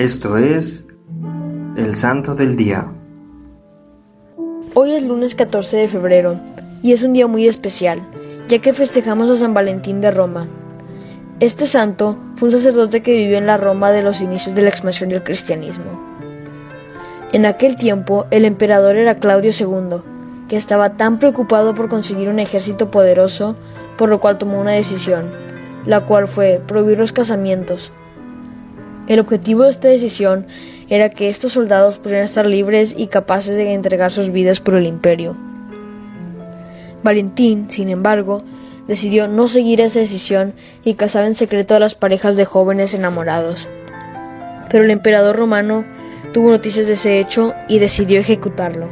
Esto es el Santo del Día. Hoy es lunes 14 de febrero y es un día muy especial, ya que festejamos a San Valentín de Roma. Este santo fue un sacerdote que vivió en la Roma de los inicios de la expansión del cristianismo. En aquel tiempo el emperador era Claudio II, que estaba tan preocupado por conseguir un ejército poderoso, por lo cual tomó una decisión, la cual fue prohibir los casamientos, el objetivo de esta decisión era que estos soldados pudieran estar libres y capaces de entregar sus vidas por el imperio. Valentín, sin embargo, decidió no seguir esa decisión y casar en secreto a las parejas de jóvenes enamorados. Pero el emperador romano tuvo noticias de ese hecho y decidió ejecutarlo.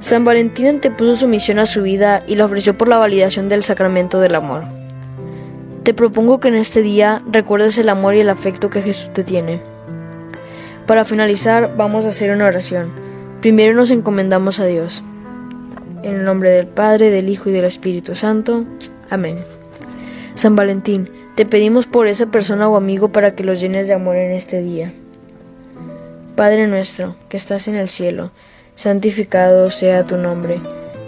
San Valentín antepuso su misión a su vida y lo ofreció por la validación del sacramento del amor. Te propongo que en este día recuerdes el amor y el afecto que Jesús te tiene. Para finalizar, vamos a hacer una oración. Primero nos encomendamos a Dios. En el nombre del Padre, del Hijo y del Espíritu Santo. Amén. San Valentín, te pedimos por esa persona o amigo para que los llenes de amor en este día. Padre nuestro, que estás en el cielo, santificado sea tu nombre.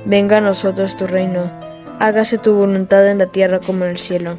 Venga a nosotros tu reino. Hágase tu voluntad en la tierra como en el cielo.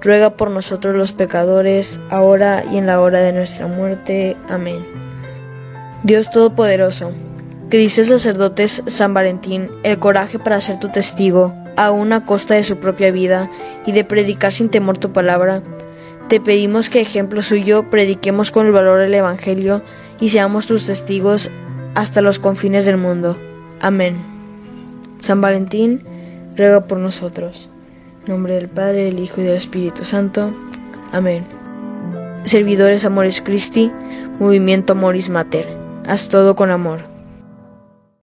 ruega por nosotros los pecadores, ahora y en la hora de nuestra muerte. Amén. Dios Todopoderoso, que dice sacerdotes San Valentín el coraje para ser tu testigo, aun a costa de su propia vida, y de predicar sin temor tu palabra, te pedimos que ejemplo suyo prediquemos con el valor el Evangelio y seamos tus testigos hasta los confines del mundo. Amén. San Valentín, ruega por nosotros nombre del Padre, del Hijo y del Espíritu Santo. Amén. Servidores Amores Christi, Movimiento Amoris Mater. Haz todo con amor.